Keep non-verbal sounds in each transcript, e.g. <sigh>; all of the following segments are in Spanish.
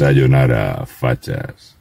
Sayonara, fatxes.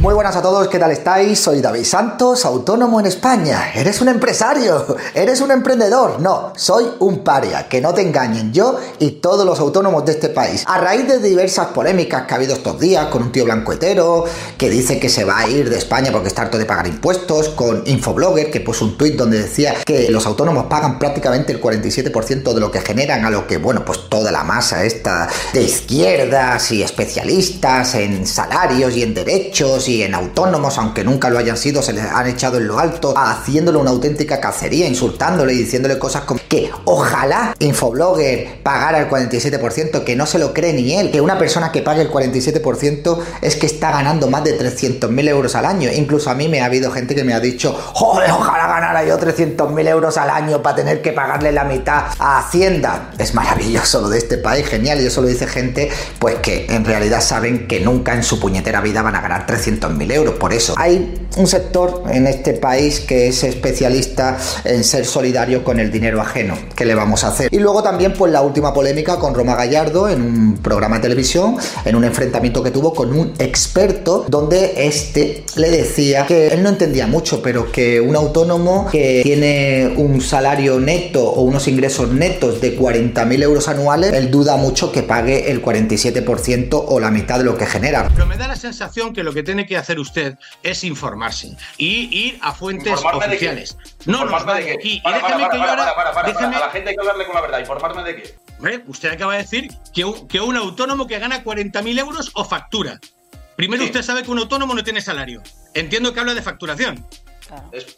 Muy buenas a todos, ¿qué tal estáis? Soy David Santos, autónomo en España. ¿Eres un empresario? <laughs> ¿Eres un emprendedor? No, soy un paria, que no te engañen yo y todos los autónomos de este país. A raíz de diversas polémicas que ha habido estos días con un tío blanco hetero que dice que se va a ir de España porque está harto de pagar impuestos, con Infoblogger que puso un tuit donde decía que los autónomos pagan prácticamente el 47% de lo que generan, a lo que, bueno, pues toda la masa esta de izquierdas y especialistas en salarios y en derechos y en autónomos, aunque nunca lo hayan sido, se les han echado en lo alto, haciéndole una auténtica cacería, insultándole y diciéndole cosas como que ojalá Infoblogger pagara el 47%, que no se lo cree ni él, que una persona que pague el 47% es que está ganando más de 300.000 euros al año. Incluso a mí me ha habido gente que me ha dicho, joder, ojalá ganara yo 300.000 euros al año para tener que pagarle la mitad a Hacienda. Es maravilloso lo de este país, genial, y eso lo dice gente pues que en realidad saben que nunca en su puñetera vida van a ganar 300 mil euros. Por eso hay un sector en este país que es especialista en ser solidario con el dinero ajeno. ¿Qué le vamos a hacer? Y luego también pues la última polémica con Roma Gallardo en un programa de televisión, en un enfrentamiento que tuvo con un experto donde este le decía que él no entendía mucho, pero que un autónomo que tiene un salario neto o unos ingresos netos de 40.000 euros anuales, él duda mucho que pague el 47% o la mitad de lo que genera. Pero me da la sensación que lo que tiene que hacer usted es informarse y ir a fuentes oficiales. No nos va de aquí. y déjeme que yo ahora. Déjeme... A la gente hay que hablarle con la verdad. ¿Informarme de qué? Usted acaba de decir que un, que un autónomo que gana 40.000 euros o factura. Primero, usted sabe que un autónomo no tiene salario. Entiendo que habla de facturación.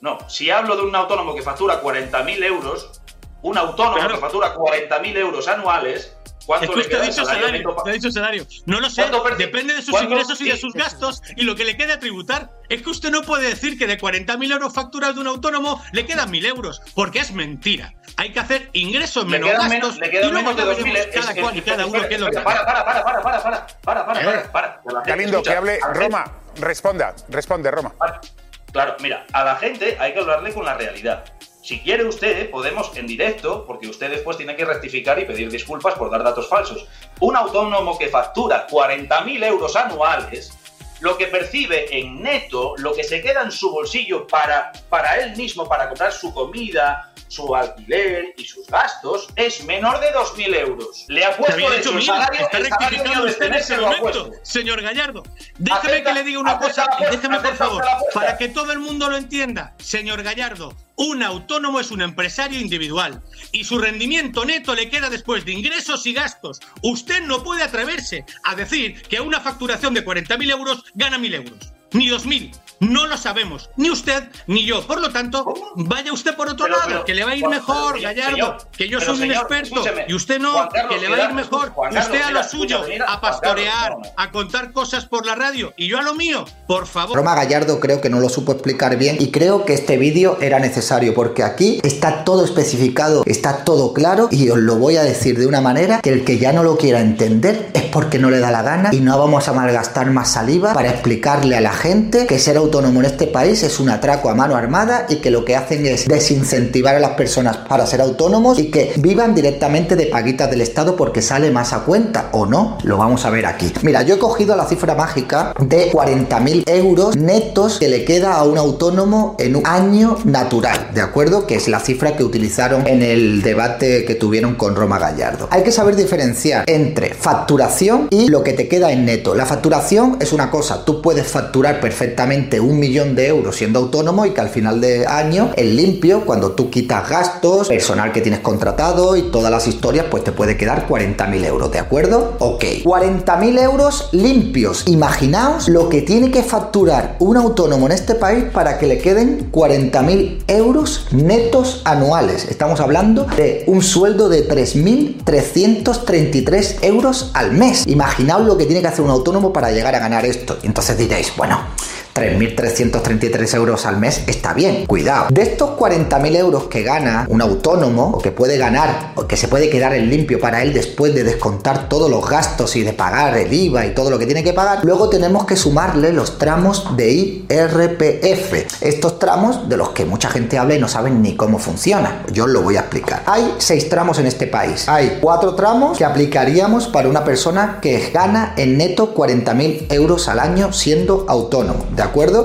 no, si hablo de un autónomo que factura 40.000 euros, un autónomo que factura 40.000 euros anuales, ¿Cuánto le queda dicho dicho salario. No lo sé. Depende de sus ingresos y de sus gastos y lo que le quede a tributar. Es que usted no puede decir que de 40.000 euros facturas de un autónomo le quedan 1.000 euros, porque es mentira. Hay que hacer ingresos menos gastos. De 2.000 Cada cual y cada uno que lo que. Para, para, para, para, para, para, para, para, para. Eh, que hable Roma. Responda, responde, Roma. Claro, mira, a la gente hay que hablarle con la realidad. Si quiere usted, podemos en directo, porque usted después tiene que rectificar y pedir disculpas por dar datos falsos. Un autónomo que factura 40.000 euros anuales, lo que percibe en neto, lo que se queda en su bolsillo para, para él mismo, para comprar su comida, su alquiler y sus gastos, es menor de 2.000 euros. Le ha puesto de su salario, está rectificando usted en ese momento, señor Gallardo. Déjeme que le diga una cosa, déjeme por favor, para que todo el mundo lo entienda. Señor Gallardo, un autónomo es un empresario individual y su rendimiento neto le queda después de ingresos y gastos. Usted no puede atreverse a decir que una facturación de 40.000 euros gana 1.000 euros, ni 2.000. No lo sabemos, ni usted ni yo. Por lo tanto, vaya usted por otro lado, que le va a ir mejor, Gallardo, que yo soy un experto y usted no, que le va a ir mejor. usted a lo suyo, a pastorear, a contar cosas por la radio y yo a lo mío, por favor. Roma Gallardo creo que no lo supo explicar bien y creo que este vídeo era necesario porque aquí está todo especificado, está todo claro y os lo voy a decir de una manera que el que ya no lo quiera entender es porque no le da la gana y no vamos a malgastar más saliva para explicarle a la gente que ser autónomo en este país es un atraco a mano armada y que lo que hacen es desincentivar a las personas para ser autónomos y que vivan directamente de paguitas del Estado porque sale más a cuenta o no, lo vamos a ver aquí. Mira, yo he cogido la cifra mágica de 40.000 euros netos que le queda a un autónomo en un año natural, ¿de acuerdo? Que es la cifra que utilizaron en el debate que tuvieron con Roma Gallardo. Hay que saber diferenciar entre facturación y lo que te queda en neto. La facturación es una cosa, tú puedes facturar perfectamente un millón de euros siendo autónomo y que al final de año, el limpio, cuando tú quitas gastos, personal que tienes contratado y todas las historias, pues te puede quedar 40.000 euros, ¿de acuerdo? Ok. 40.000 euros limpios. Imaginaos lo que tiene que facturar un autónomo en este país para que le queden 40.000 euros netos anuales. Estamos hablando de un sueldo de 3.333 euros al mes. Imaginaos lo que tiene que hacer un autónomo para llegar a ganar esto. Y entonces diréis, bueno, Ciao! 3.333 euros al mes está bien. Cuidado. De estos 40.000 euros que gana un autónomo, o que puede ganar, o que se puede quedar en limpio para él después de descontar todos los gastos y de pagar el IVA y todo lo que tiene que pagar, luego tenemos que sumarle los tramos de IRPF. Estos tramos de los que mucha gente habla y no saben ni cómo funciona. Yo os lo voy a explicar. Hay seis tramos en este país. Hay cuatro tramos que aplicaríamos para una persona que gana en neto 40.000 euros al año siendo autónomo.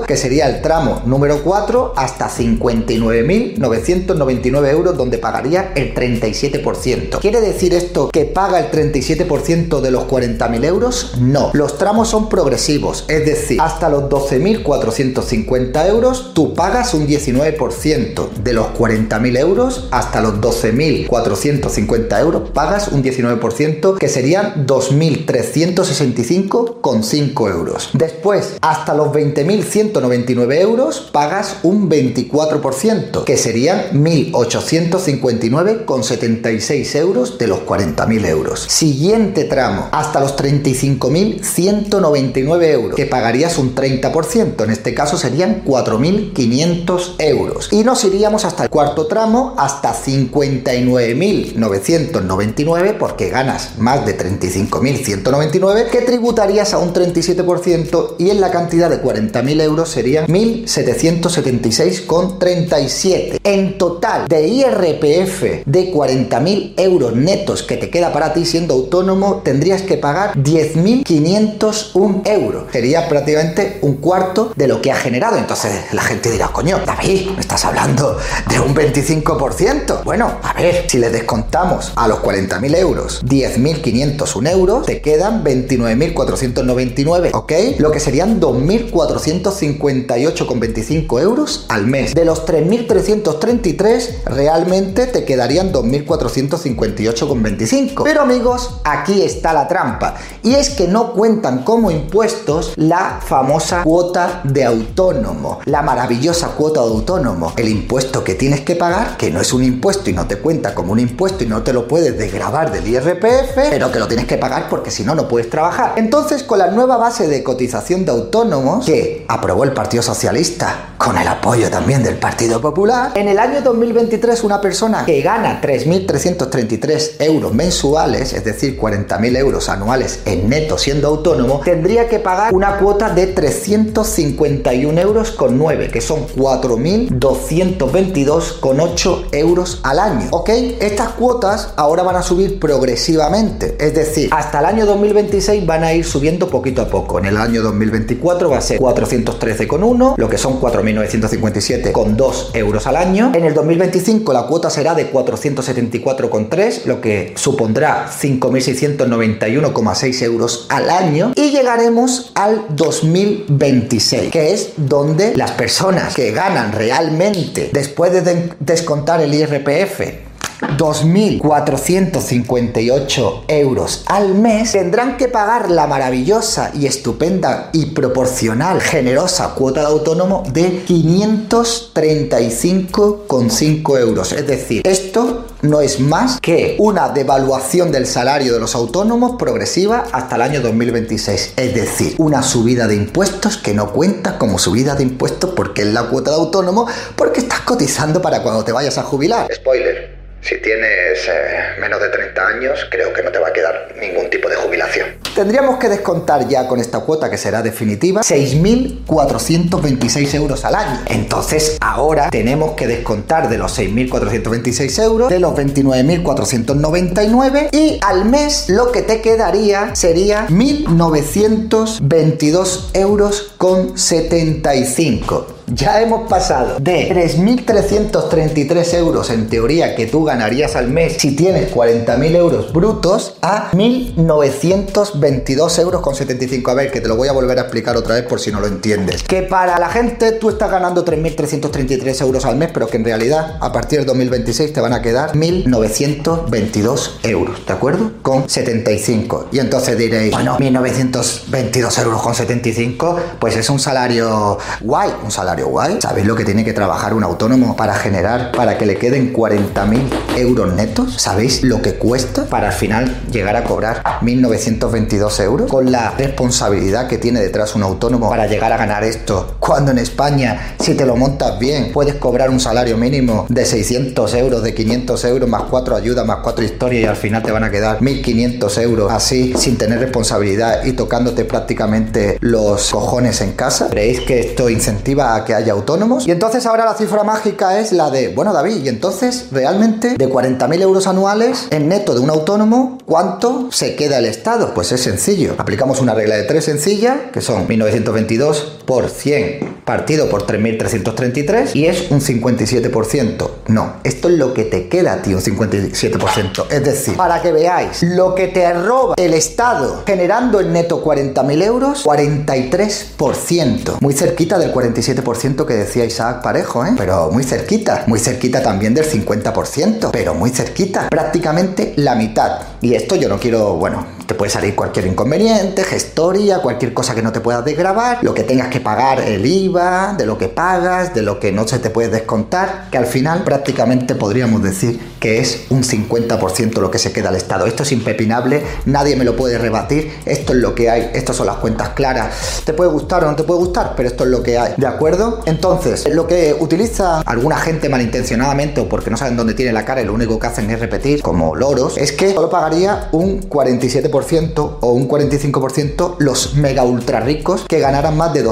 Que sería el tramo número 4 hasta 59.999 euros donde pagaría el 37%. ¿Quiere decir esto que paga el 37% de los 40.000 euros? No, los tramos son progresivos, es decir, hasta los 12.450 euros tú pagas un 19%, de los 40.000 euros hasta los 12.450 euros pagas un 19% que serían 2.365,5 euros. Después, hasta los 20 1.199 euros pagas un 24%, que serían 1.859,76 euros de los 40.000 euros. Siguiente tramo, hasta los 35.199 euros, que pagarías un 30%, en este caso serían 4.500 euros. Y nos iríamos hasta el cuarto tramo, hasta 59.999, porque ganas más de 35.199, que tributarías a un 37% y en la cantidad de 40 mil euros serían 1.776,37. En total de IRPF de 40.000 euros netos que te queda para ti siendo autónomo, tendrías que pagar 10.501 euros. Sería prácticamente un cuarto de lo que ha generado. Entonces la gente dirá, coño, David, me estás hablando de un 25%. Bueno, a ver, si le descontamos a los 40.000 euros 10.501 euros, te quedan 29.499, ¿ok? Lo que serían 2.400 258,25 euros al mes. De los 3.333, realmente te quedarían 2.458,25. Pero amigos, aquí está la trampa. Y es que no cuentan como impuestos la famosa cuota de autónomo. La maravillosa cuota de autónomo. El impuesto que tienes que pagar, que no es un impuesto y no te cuenta como un impuesto y no te lo puedes desgravar del IRPF, pero que lo tienes que pagar porque si no, no puedes trabajar. Entonces, con la nueva base de cotización de autónomos, que aprobó el Partido Socialista con el apoyo también del Partido Popular, en el año 2023 una persona que gana 3.333 euros mensuales, es decir, 40.000 euros anuales en neto siendo autónomo, tendría que pagar una cuota de 351 euros con 9, que son 4.222,8 euros al año. ¿Ok? Estas cuotas ahora van a subir progresivamente, es decir, hasta el año 2026 van a ir subiendo poquito a poco. En el año 2024 va a ser 413,1, lo que son 4.957,2 euros al año. En el 2025 la cuota será de 474,3, lo que supondrá 5.691,6 euros al año. Y llegaremos al 2026, que es donde las personas que ganan realmente después de descontar el IRPF 2.458 euros al mes, tendrán que pagar la maravillosa y estupenda y proporcional, generosa cuota de autónomo de 535,5 euros. Es decir, esto no es más que una devaluación del salario de los autónomos progresiva hasta el año 2026. Es decir, una subida de impuestos que no cuenta como subida de impuestos porque es la cuota de autónomo, porque estás cotizando para cuando te vayas a jubilar. Spoiler si tienes eh, menos de 30 años, creo que no te va a quedar ningún tipo de jubilación. Tendríamos que descontar ya con esta cuota, que será definitiva, 6.426 euros al año. Entonces, ahora tenemos que descontar de los 6.426 euros, de los 29.499 y al mes lo que te quedaría sería 1.922 euros con 75 Ya hemos pasado de 3.333 euros en teoría que tú ganarías al mes si tienes 40.000 euros brutos a 1.922 euros con 75. A ver, que te lo voy a volver a explicar otra vez por si no lo entiendes. Que para la gente tú estás ganando 3.333 euros al mes, pero que en realidad a partir del 2026 te van a quedar 1.922 euros, ¿de acuerdo? Con 75. Y entonces diréis, bueno, 1.922 euros con 75, pues es un salario guay, un salario guay. ¿Sabéis lo que tiene que trabajar un autónomo para generar, para que le queden 40.000 euros netos? ¿Sabéis lo que cuesta para al final llegar a cobrar 1.922 euros? Con la responsabilidad que tiene detrás un autónomo para llegar a ganar esto, cuando en España, si te lo montas bien, puedes cobrar un salario mínimo de 600 euros, de 500 euros, más cuatro ayudas, más cuatro historias y al final te van a quedar 1.500 euros así, sin tener responsabilidad y tocándote prácticamente los cojones en casa. ¿Creéis que esto incentiva a que haya autónomos? Y entonces ahora la cifra mágica es la de, bueno David, y entonces realmente de 40.000 euros anuales en neto de un autónomo, ¿cuánto se queda el Estado? Pues es sencillo. Aplicamos una regla de tres sencilla, que son 1922 por 100 partido por 3.333 y es un 57%. No, esto es lo que te queda a ti, un 57%. Es decir, para que veáis, lo que te roba el Estado generando en neto 40.000 euros, 43%. Muy cerquita del 47% que decía Isaac Parejo, ¿eh? Pero muy cerquita. Muy cerquita también del 50%, pero muy cerquita. Prácticamente la mitad. Y esto yo no quiero, bueno, te puede salir cualquier inconveniente, gestoría, cualquier cosa que no te puedas desgrabar, lo que tengas que pagar el IVA, de lo que pagas, de lo que no se te puede descontar, que al final prácticamente podríamos decir que es un 50% lo que se queda al Estado. Esto es impepinable, nadie me lo puede rebatir, esto es lo que hay, estas son las cuentas claras. Te puede gustar o no te puede gustar, pero esto es lo que hay, ¿de acuerdo? Entonces, lo que utiliza alguna gente malintencionadamente o porque no saben dónde tiene la cara y lo único que hacen es repetir como loros, es que solo pagaría un 47% o un 45% los mega ultra ricos que ganaran más de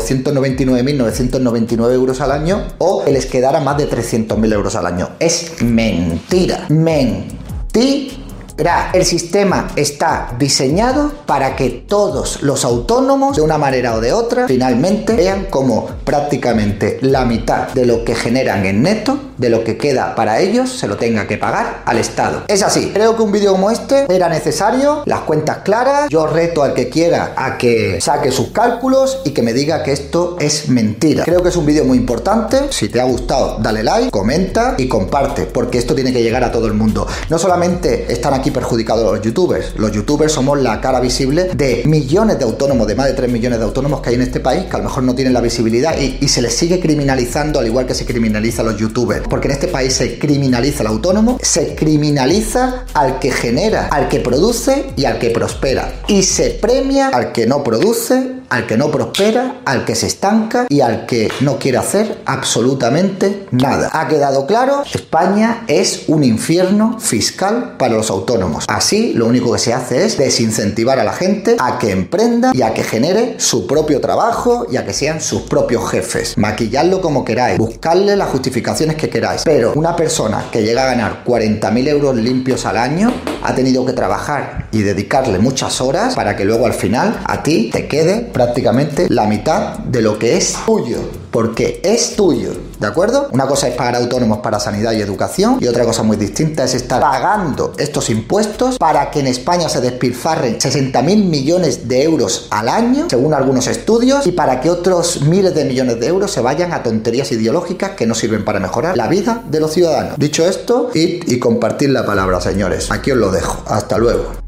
299.999 euros al año o que les quedara más de 300.000 euros al año. Es mentira. Mentira. El sistema está diseñado para que todos los autónomos, de una manera o de otra, finalmente vean como prácticamente la mitad de lo que generan en neto, de lo que queda para ellos, se lo tenga que pagar al Estado. Es así. Creo que un vídeo como este era necesario, las cuentas claras. Yo reto al que quiera a que saque sus cálculos y que me diga que esto es mentira. Creo que es un vídeo muy importante. Si te ha gustado, dale like, comenta y comparte, porque esto tiene que llegar a todo el mundo. No solamente están aquí aquí perjudicado los youtubers. Los youtubers somos la cara visible de millones de autónomos, de más de 3 millones de autónomos que hay en este país, que a lo mejor no tienen la visibilidad y, y se les sigue criminalizando al igual que se criminaliza a los youtubers. Porque en este país se criminaliza al autónomo, se criminaliza al que genera, al que produce y al que prospera. Y se premia al que no produce, al que no prospera, al que se estanca y al que no quiere hacer absolutamente nada. ¿Ha quedado claro? España es un infierno fiscal para los autónomos. Así, lo único que se hace es desincentivar a la gente a que emprenda y a que genere su propio trabajo y a que sean sus propios jefes. Maquillarlo como queráis, buscarle las justificaciones que queráis. Pero una persona que llega a ganar 40.000 euros limpios al año ha tenido que trabajar y dedicarle muchas horas para que luego al final a ti te quede prácticamente la mitad de lo que es tuyo, porque es tuyo, ¿de acuerdo? Una cosa es pagar autónomos para sanidad y educación y otra cosa muy distinta es estar pagando estos impuestos para que en España se despilfarren 60 mil millones de euros al año, según algunos estudios, y para que otros miles de millones de euros se vayan a tonterías ideológicas que no sirven para mejorar la vida de los ciudadanos. Dicho esto, id y compartir la palabra, señores. Aquí os lo dejo. Hasta luego.